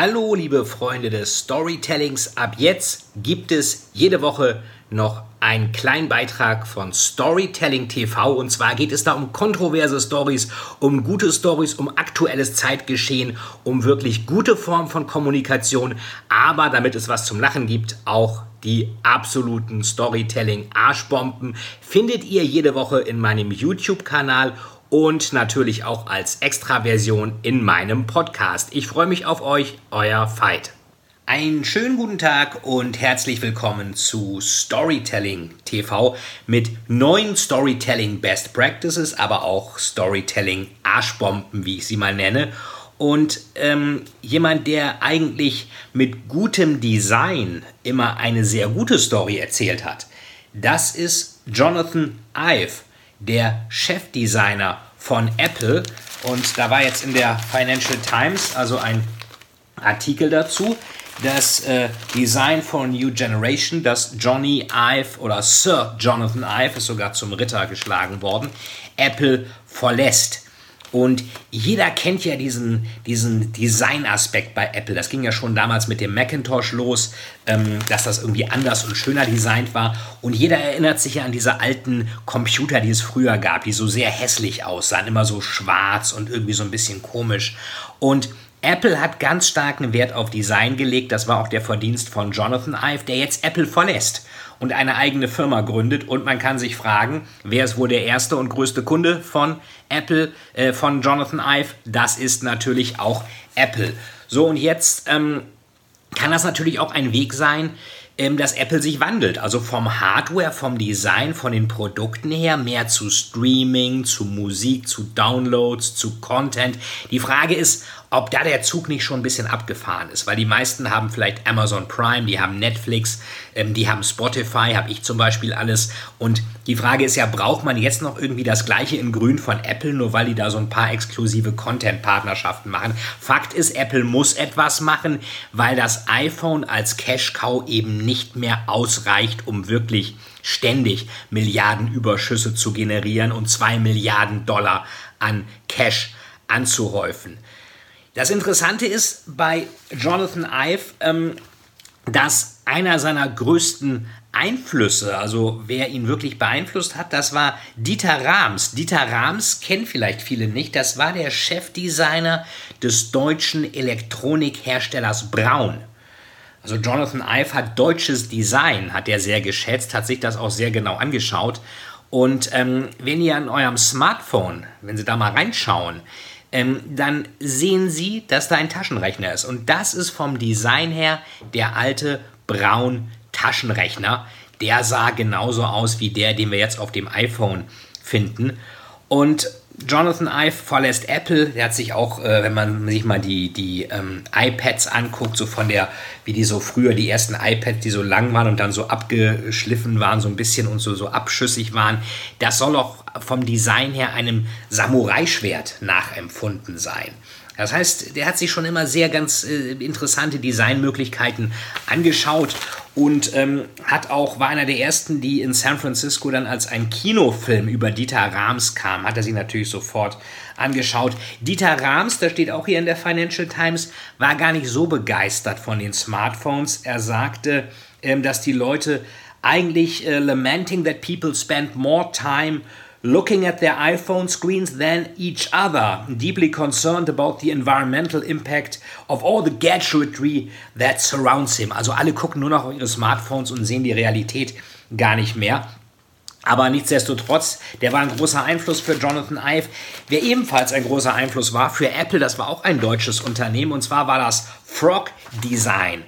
Hallo, liebe Freunde des Storytellings. Ab jetzt gibt es jede Woche noch einen kleinen Beitrag von Storytelling TV. Und zwar geht es da um kontroverse Stories, um gute Stories, um aktuelles Zeitgeschehen, um wirklich gute Form von Kommunikation. Aber damit es was zum Lachen gibt, auch die absoluten Storytelling-Arschbomben findet ihr jede Woche in meinem YouTube-Kanal und natürlich auch als Extraversion in meinem Podcast. Ich freue mich auf euch, euer Veit. Einen schönen guten Tag und herzlich willkommen zu Storytelling TV mit neuen Storytelling Best Practices, aber auch Storytelling Arschbomben, wie ich sie mal nenne. Und ähm, jemand, der eigentlich mit gutem Design immer eine sehr gute Story erzählt hat, das ist Jonathan Ive der Chefdesigner von Apple. Und da war jetzt in der Financial Times also ein Artikel dazu. Das äh, Design von New Generation, das Johnny Ive oder Sir Jonathan Ive ist sogar zum Ritter geschlagen worden, Apple verlässt. Und jeder kennt ja diesen, diesen Design-Aspekt bei Apple. Das ging ja schon damals mit dem Macintosh los, ähm, dass das irgendwie anders und schöner designt war. Und jeder erinnert sich ja an diese alten Computer, die es früher gab, die so sehr hässlich aussahen, immer so schwarz und irgendwie so ein bisschen komisch. Und Apple hat ganz starken Wert auf Design gelegt. Das war auch der Verdienst von Jonathan Ive, der jetzt Apple verlässt und eine eigene Firma gründet. Und man kann sich fragen, wer ist wohl der erste und größte Kunde von Apple, äh, von Jonathan Ive? Das ist natürlich auch Apple. So, und jetzt ähm, kann das natürlich auch ein Weg sein, dass Apple sich wandelt. Also vom Hardware, vom Design, von den Produkten her mehr zu Streaming, zu Musik, zu Downloads, zu Content. Die Frage ist, ob da der Zug nicht schon ein bisschen abgefahren ist, weil die meisten haben vielleicht Amazon Prime, die haben Netflix, ähm, die haben Spotify, habe ich zum Beispiel alles. Und die Frage ist ja, braucht man jetzt noch irgendwie das gleiche in Grün von Apple, nur weil die da so ein paar exklusive Content-Partnerschaften machen? Fakt ist, Apple muss etwas machen, weil das iPhone als Cash-Cow eben nicht mehr ausreicht, um wirklich ständig Milliardenüberschüsse zu generieren und zwei Milliarden Dollar an Cash anzuhäufen. Das Interessante ist bei Jonathan Ive, ähm, dass einer seiner größten Einflüsse, also wer ihn wirklich beeinflusst hat, das war Dieter Rams. Dieter Rams kennen vielleicht viele nicht, das war der Chefdesigner des deutschen Elektronikherstellers Braun. Also Jonathan Ive hat deutsches Design, hat er sehr geschätzt, hat sich das auch sehr genau angeschaut. Und ähm, wenn ihr an eurem Smartphone, wenn Sie da mal reinschauen, ähm, dann sehen Sie, dass da ein Taschenrechner ist. Und das ist vom Design her der alte Braun Taschenrechner. Der sah genauso aus wie der, den wir jetzt auf dem iPhone finden. Und Jonathan Ive verlässt Apple. Der hat sich auch, äh, wenn man sich mal die, die ähm, iPads anguckt, so von der, wie die so früher, die ersten iPads, die so lang waren und dann so abgeschliffen waren, so ein bisschen und so, so abschüssig waren, das soll auch vom Design her einem Samurai-Schwert nachempfunden sein. Das heißt, der hat sich schon immer sehr ganz äh, interessante Designmöglichkeiten angeschaut und ähm, hat auch, war einer der ersten, die in San Francisco dann als ein Kinofilm über Dieter Rams kam, hat er sich natürlich sofort angeschaut. Dieter Rams, das steht auch hier in der Financial Times, war gar nicht so begeistert von den Smartphones. Er sagte, ähm, dass die Leute eigentlich äh, lamenting that people spend more time looking at their iPhone screens than each other, deeply concerned about the environmental impact of all the gadgetry that surrounds him. Also alle gucken nur noch auf ihre Smartphones und sehen die Realität gar nicht mehr. Aber nichtsdestotrotz, der war ein großer Einfluss für Jonathan Ive. Wer ebenfalls ein großer Einfluss war für Apple, das war auch ein deutsches Unternehmen, und zwar war das Frog Design.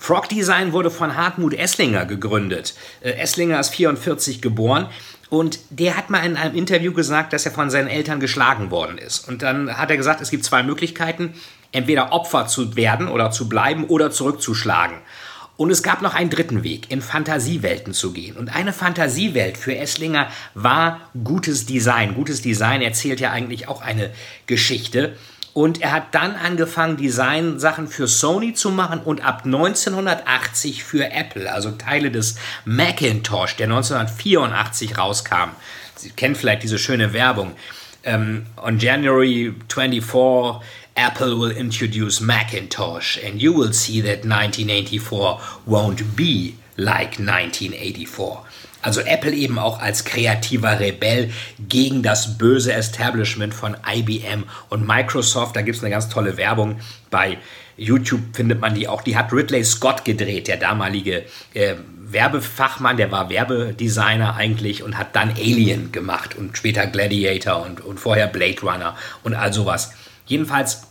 Frog Design wurde von Hartmut Esslinger gegründet. Äh, Esslinger ist 44 geboren Und der hat mal in einem Interview gesagt, dass er von seinen Eltern geschlagen worden ist. Und dann hat er gesagt, es gibt zwei Möglichkeiten, entweder Opfer zu werden oder zu bleiben oder zurückzuschlagen. Und es gab noch einen dritten Weg, in Fantasiewelten zu gehen. Und eine Fantasiewelt für Esslinger war gutes Design. Gutes Design erzählt ja eigentlich auch eine Geschichte. Und er hat dann angefangen, Design-Sachen für Sony zu machen und ab 1980 für Apple, also Teile des Macintosh, der 1984 rauskam. Sie kennen vielleicht diese schöne Werbung. Um, ähm, on January 24, Apple will introduce Macintosh and you will see that 1984 won't be like 1984. Also Apple eben auch als kreativer Rebell gegen das böse Establishment von IBM und Microsoft. Da gibt es eine ganz tolle Werbung bei YouTube, findet man die auch. Die hat Ridley Scott gedreht, der damalige äh, Werbefachmann, der war Werbedesigner eigentlich und hat dann Alien gemacht und später Gladiator und, und vorher Blade Runner und all sowas. Jedenfalls,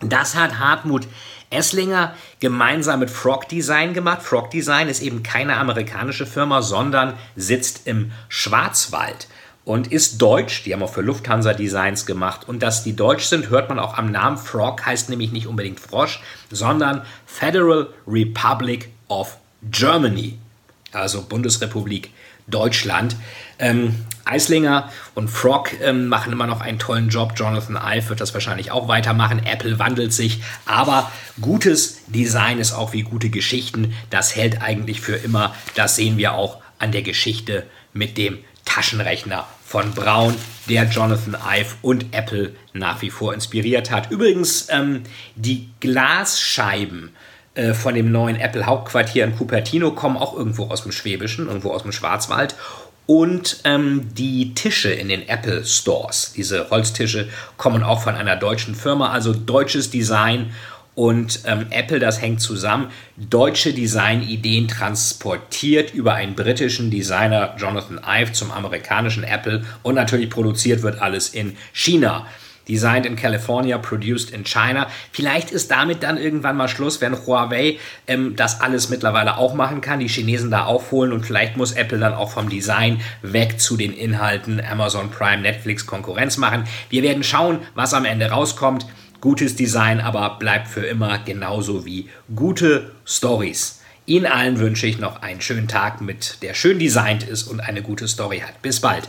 das hat Hartmut Esslinger gemeinsam mit Frog Design gemacht. Frog Design ist eben keine amerikanische Firma, sondern sitzt im Schwarzwald und ist deutsch. Die haben auch für Lufthansa Designs gemacht. Und dass die deutsch sind, hört man auch am Namen. Frog heißt nämlich nicht unbedingt Frosch, sondern Federal Republic of Germany, also Bundesrepublik Deutschland. Ähm, Eislinger und Frog ähm, machen immer noch einen tollen Job. Jonathan Ive wird das wahrscheinlich auch weitermachen. Apple wandelt sich. Aber gutes Design ist auch wie gute Geschichten. Das hält eigentlich für immer. Das sehen wir auch an der Geschichte mit dem Taschenrechner von Braun, der Jonathan Ive und Apple nach wie vor inspiriert hat. Übrigens, ähm, die Glasscheiben äh, von dem neuen Apple-Hauptquartier in Cupertino kommen auch irgendwo aus dem Schwäbischen, irgendwo aus dem Schwarzwald. Und ähm, die Tische in den Apple Stores, diese Holztische, kommen auch von einer deutschen Firma, also deutsches Design und ähm, Apple, das hängt zusammen. Deutsche Designideen transportiert über einen britischen Designer Jonathan Ive zum amerikanischen Apple und natürlich produziert wird alles in China. Designed in California, produced in China. Vielleicht ist damit dann irgendwann mal Schluss, wenn Huawei ähm, das alles mittlerweile auch machen kann, die Chinesen da aufholen und vielleicht muss Apple dann auch vom Design weg zu den Inhalten Amazon Prime, Netflix Konkurrenz machen. Wir werden schauen, was am Ende rauskommt. Gutes Design aber bleibt für immer genauso wie gute Stories. Ihnen allen wünsche ich noch einen schönen Tag mit der schön designt ist und eine gute Story hat. Bis bald.